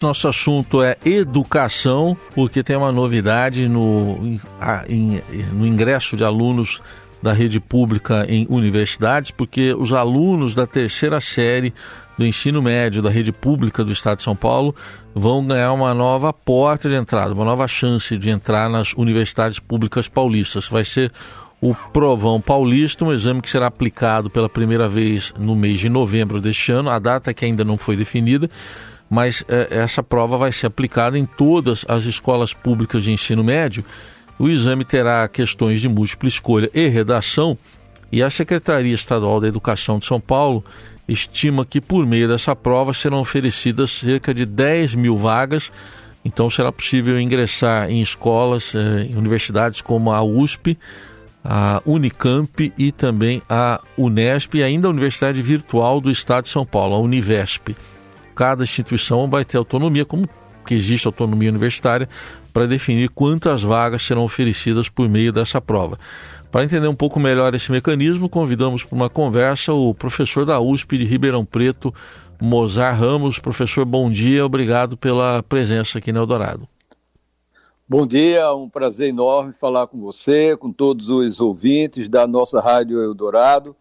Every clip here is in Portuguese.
Nosso assunto é educação, porque tem uma novidade no, no ingresso de alunos da rede pública em universidades, porque os alunos da terceira série do ensino médio da rede pública do Estado de São Paulo vão ganhar uma nova porta de entrada, uma nova chance de entrar nas universidades públicas paulistas. Vai ser o Provão Paulista, um exame que será aplicado pela primeira vez no mês de novembro deste ano, a data que ainda não foi definida mas é, essa prova vai ser aplicada em todas as escolas públicas de ensino médio. O exame terá questões de múltipla escolha e redação, e a Secretaria Estadual da Educação de São Paulo estima que por meio dessa prova serão oferecidas cerca de 10 mil vagas. Então será possível ingressar em escolas, eh, em universidades como a USP, a Unicamp e também a Unesp e ainda a Universidade Virtual do Estado de São Paulo, a Univesp cada instituição vai ter autonomia, como que existe autonomia universitária, para definir quantas vagas serão oferecidas por meio dessa prova. Para entender um pouco melhor esse mecanismo, convidamos para uma conversa o professor da USP de Ribeirão Preto, Mozar Ramos. Professor, bom dia, obrigado pela presença aqui no Eldorado. Bom dia, um prazer enorme falar com você, com todos os ouvintes da nossa Rádio Eldorado.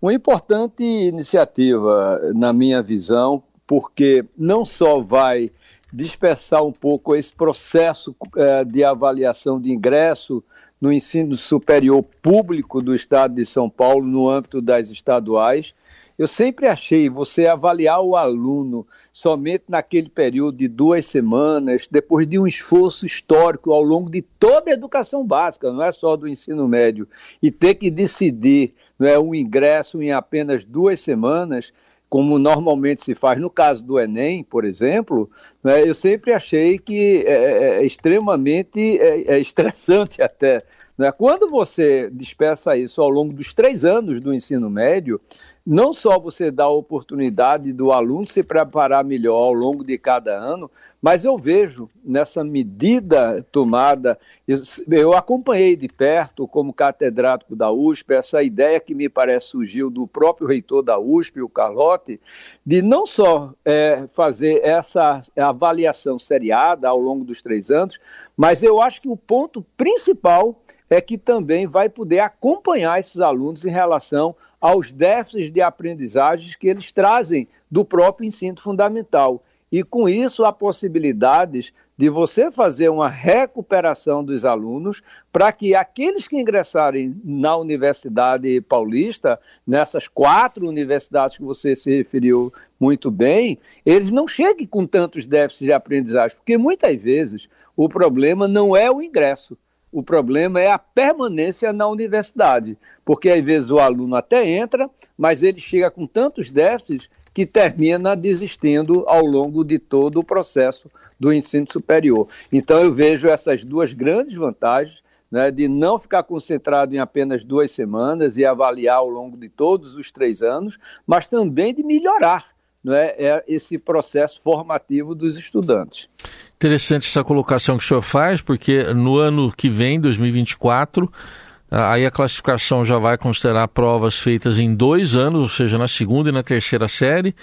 Uma importante iniciativa, na minha visão, porque não só vai dispersar um pouco esse processo é, de avaliação de ingresso no ensino superior público do Estado de São Paulo, no âmbito das estaduais. Eu sempre achei você avaliar o aluno somente naquele período de duas semanas, depois de um esforço histórico ao longo de toda a educação básica, não é só do ensino médio, e ter que decidir não é, um ingresso em apenas duas semanas, como normalmente se faz no caso do Enem, por exemplo, né, eu sempre achei que é, é, é extremamente é, é estressante até. Né? Quando você dispersa isso ao longo dos três anos do ensino médio, não só você dá a oportunidade do aluno se preparar melhor ao longo de cada ano, mas eu vejo nessa medida tomada, eu, acompanhei de perto, como catedrático da USP, essa ideia que me parece surgiu do próprio reitor da USP, o Carlotti, de não só é, fazer essa avaliação seriada ao longo dos três anos, mas eu acho que o ponto principal é que também vai poder acompanhar esses alunos em relação aos déficits de aprendizagens que eles trazem do próprio ensino fundamental. E com isso, há possibilidades de você fazer uma recuperação dos alunos para que aqueles que ingressarem na Universidade Paulista, nessas quatro universidades que você se referiu muito bem, eles não cheguem com tantos déficits de aprendizagem, porque muitas vezes o problema não é o ingresso, o problema é a permanência na universidade, porque às vezes o aluno até entra, mas ele chega com tantos déficits que termina desistindo ao longo de todo o processo do ensino superior. Então eu vejo essas duas grandes vantagens né, de não ficar concentrado em apenas duas semanas e avaliar ao longo de todos os três anos, mas também de melhorar né, é esse processo formativo dos estudantes. Interessante essa colocação que o senhor faz, porque no ano que vem, 2024, aí a classificação já vai considerar provas feitas em dois anos, ou seja, na segunda e na terceira série.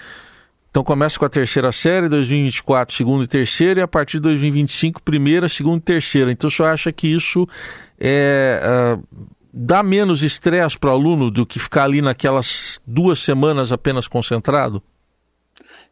Então começa com a terceira série, 2024, segunda e terceira, e a partir de 2025, primeira, segunda e terceira. Então o senhor acha que isso é, uh, dá menos estresse para o aluno do que ficar ali naquelas duas semanas apenas concentrado?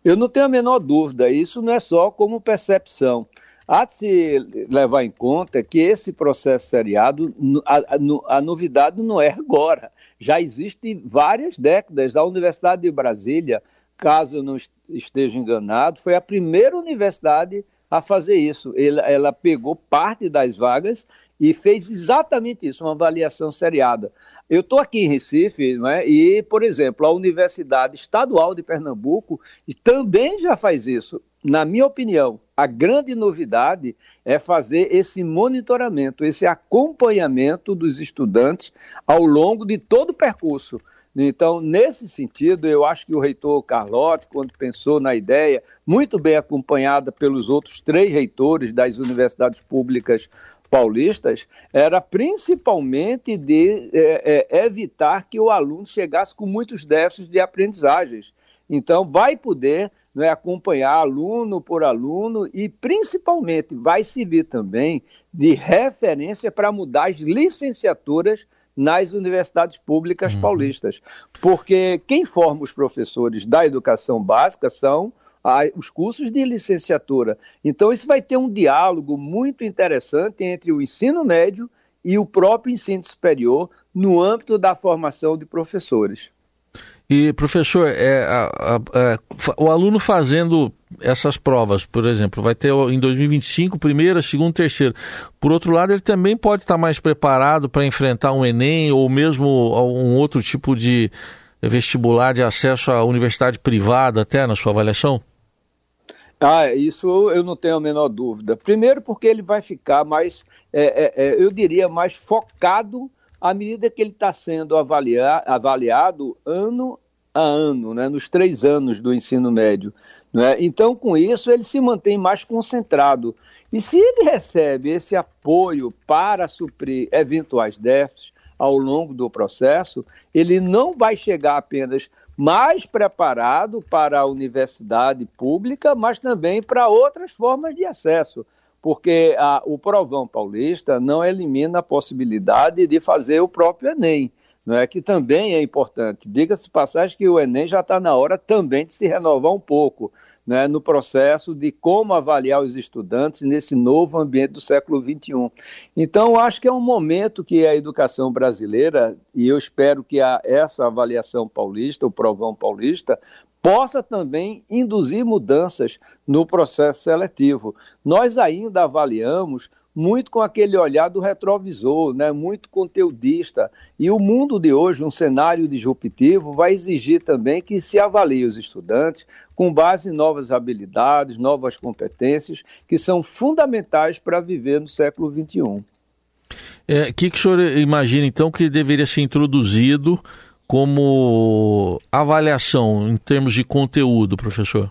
Eu não tenho a menor dúvida, isso não é só como percepção. Há de se levar em conta que esse processo seriado, a, a, a novidade não é agora. Já existe várias décadas. A Universidade de Brasília, caso eu não esteja enganado, foi a primeira universidade a fazer isso. Ela, ela pegou parte das vagas e fez exatamente isso, uma avaliação seriada. Eu estou aqui em Recife, não é? e, por exemplo, a Universidade Estadual de Pernambuco também já faz isso. Na minha opinião, a grande novidade é fazer esse monitoramento, esse acompanhamento dos estudantes ao longo de todo o percurso. Então, nesse sentido, eu acho que o reitor Carlotti, quando pensou na ideia, muito bem acompanhada pelos outros três reitores das universidades públicas paulistas era principalmente de é, é, evitar que o aluno chegasse com muitos déficits de aprendizagens. Então, vai poder né, acompanhar aluno por aluno e, principalmente, vai servir também de referência para mudar as licenciaturas nas universidades públicas uhum. paulistas. Porque quem forma os professores da educação básica são os cursos de licenciatura. Então, isso vai ter um diálogo muito interessante entre o ensino médio e o próprio ensino superior no âmbito da formação de professores. E, professor, é, a, a, a, o aluno fazendo essas provas, por exemplo, vai ter em 2025 primeira, segunda, terceira. Por outro lado, ele também pode estar mais preparado para enfrentar um Enem ou mesmo um outro tipo de vestibular de acesso à universidade privada, até na sua avaliação? Ah, isso eu não tenho a menor dúvida. Primeiro, porque ele vai ficar mais, é, é, é eu diria, mais focado à medida que ele está sendo avaliar, avaliado ano a ano, né, nos três anos do ensino médio. Né? Então, com isso, ele se mantém mais concentrado. E se ele recebe esse apoio para suprir eventuais déficits ao longo do processo, ele não vai chegar apenas mais preparado para a universidade pública, mas também para outras formas de acesso porque a, o Provão Paulista não elimina a possibilidade de fazer o próprio Enem, não é que também é importante. Diga-se passagem que o Enem já está na hora também de se renovar um pouco, né, no processo de como avaliar os estudantes nesse novo ambiente do século XXI. Então, acho que é um momento que a educação brasileira, e eu espero que a, essa avaliação paulista, o Provão Paulista, possa também induzir mudanças no processo seletivo. Nós ainda avaliamos muito com aquele olhar do retrovisor, né, muito conteudista. E o mundo de hoje, um cenário disruptivo, vai exigir também que se avalie os estudantes com base em novas habilidades, novas competências, que são fundamentais para viver no século XXI. O é, que, que o senhor imagina, então, que deveria ser introduzido como avaliação em termos de conteúdo, professor?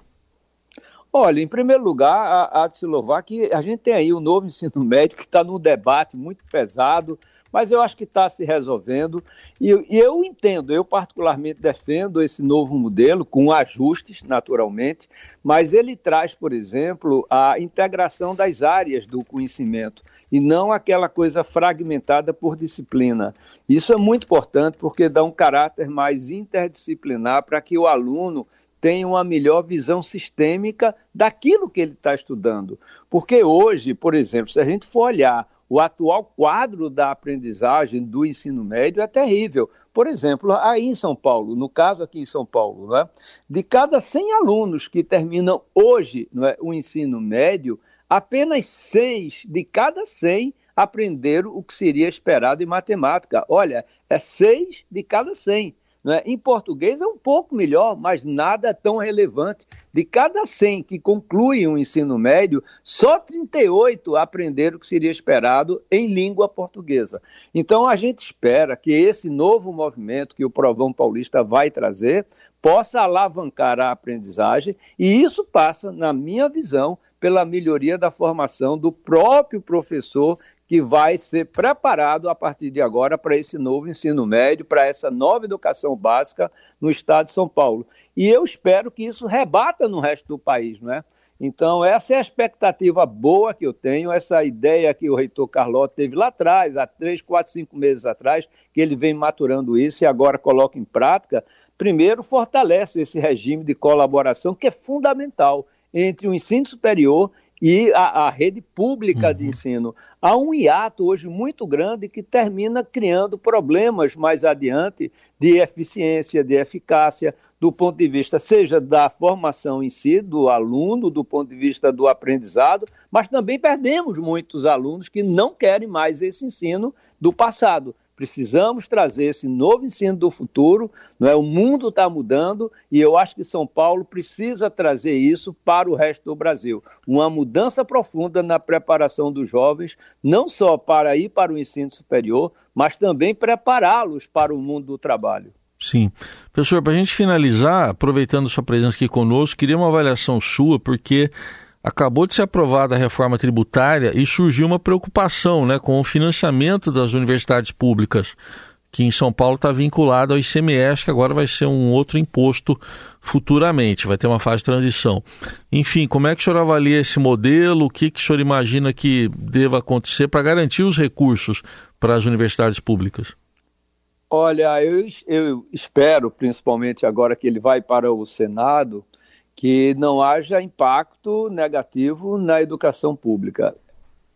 Olha, em primeiro lugar, há de se louvar que a gente tem aí o novo ensino médio que está num debate muito pesado, mas eu acho que está se resolvendo. E, e, eu entendo, eu particularmente defendo esse novo modelo, com ajustes, naturalmente, mas ele traz, por exemplo, a integração das áreas do conhecimento e não aquela coisa fragmentada por disciplina. Isso é muito importante porque dá um caráter mais interdisciplinar para que o aluno tenha uma melhor visão sistêmica daquilo que ele está estudando. Porque hoje, por exemplo, se a gente for olhar o atual quadro da aprendizagem do ensino médio é terrível. Por exemplo, aí em São Paulo, no caso aqui em São Paulo, né, de cada 100 alunos que terminam hoje é, o ensino médio, apenas seis de cada 100 aprenderam o que seria esperado em matemática. Olha, é seis de cada 100. Né? Em português é um pouco melhor, mas nada tão relevante. De cada 100 que concluem o ensino médio, só 38 aprenderam o que seria esperado em língua portuguesa. Então a gente espera que esse novo movimento que o Provão Paulista vai trazer possa alavancar a aprendizagem, e isso passa, na minha visão, pela melhoria da formação do próprio professor que vai ser preparado a partir de agora para esse novo ensino médio, para essa nova educação básica no estado de São Paulo. E eu espero que isso rebata no resto do país, não é? Então, essa é a expectativa boa que eu tenho, essa ideia que o reitor Carlota teve lá atrás, há três, quatro, cinco meses atrás, que ele vem maturando isso e agora coloca em prática. Primeiro, fortalece esse regime de colaboração que é fundamental entre o ensino superior e a, a rede pública uhum. de ensino. Há um hiato hoje muito grande que termina criando problemas mais adiante de eficiência, de eficácia, do ponto de vista, seja da formação em si, do aluno, do ponto de vista do aprendizado, mas também perdemos muitos alunos que não querem mais esse ensino do passado. Precisamos trazer esse novo ensino do futuro, não é? O mundo está mudando e eu acho que São Paulo precisa trazer isso para o resto do Brasil. Uma mudança profunda na preparação dos jovens, não só para ir para o ensino superior, mas também prepará-los para o mundo do trabalho. Sim. Professor, para a gente finalizar, aproveitando sua presença aqui conosco, queria uma avaliação sua, porque acabou de ser aprovada a reforma tributária e surgiu uma preocupação né, com o financiamento das universidades públicas, que em São Paulo está vinculado ao ICMS, que agora vai ser um outro imposto futuramente, vai ter uma fase de transição. Enfim, como é que o senhor avalia esse modelo? O que, que o senhor imagina que deva acontecer para garantir os recursos para as universidades públicas? Olha, eu, eu espero, principalmente agora que ele vai para o Senado, que não haja impacto negativo na educação pública.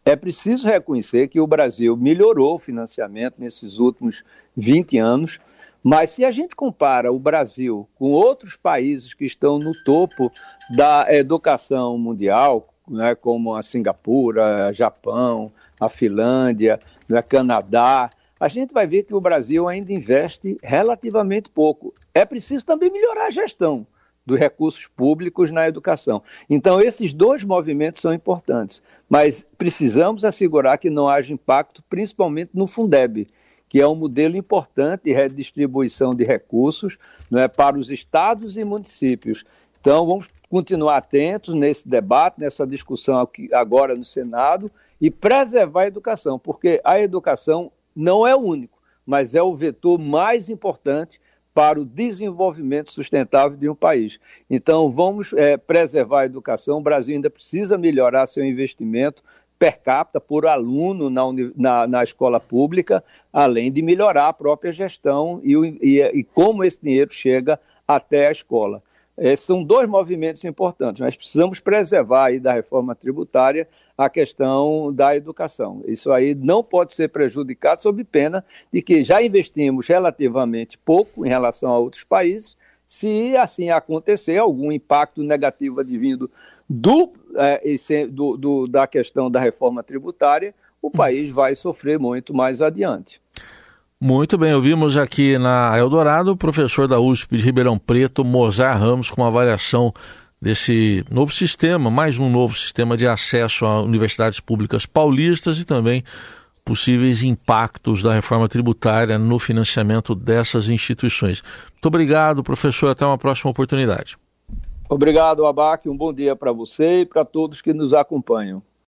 É preciso reconhecer que o Brasil melhorou o financiamento nesses últimos 20 anos, mas se a gente compara o Brasil com outros países que estão no topo da educação mundial, né, como a Singapura, a Japão, a Finlândia, a né, Canadá, a gente vai ver que o Brasil ainda investe relativamente pouco. É preciso também melhorar a gestão dos recursos públicos na educação. Então, esses dois movimentos são importantes, mas precisamos assegurar que não haja impacto, principalmente no Fundeb, que é um modelo importante de redistribuição de recursos não é, para os estados e municípios. Então, vamos continuar atentos nesse debate, nessa discussão aqui, agora no Senado, e preservar a educação, porque a educação não é o único, mas é o vetor mais importante para o desenvolvimento sustentável de um país. Então, vamos é, preservar a educação. O Brasil ainda precisa melhorar seu investimento per capita por aluno na, na, na escola pública, além de melhorar a própria gestão e, e, e como esse dinheiro chega até a escola. Esses são dois movimentos importantes. Nós precisamos preservar aí da reforma tributária a questão da educação. Isso aí não pode ser prejudicado sob pena de que já investimos relativamente pouco em relação a outros países. Se assim acontecer, algum impacto negativo advindo do, é, do, do, da questão da reforma tributária, o país vai sofrer muito mais adiante. Muito bem, ouvimos aqui na Eldorado o professor da USP de Ribeirão Preto, Mozart Ramos, com uma avaliação desse novo sistema, mais um novo sistema de acesso a universidades públicas paulistas e também possíveis impactos da reforma tributária no financiamento dessas instituições. Muito obrigado, professor. Até uma próxima oportunidade. Obrigado, Abac. Um bom dia para você e para todos que nos acompanham.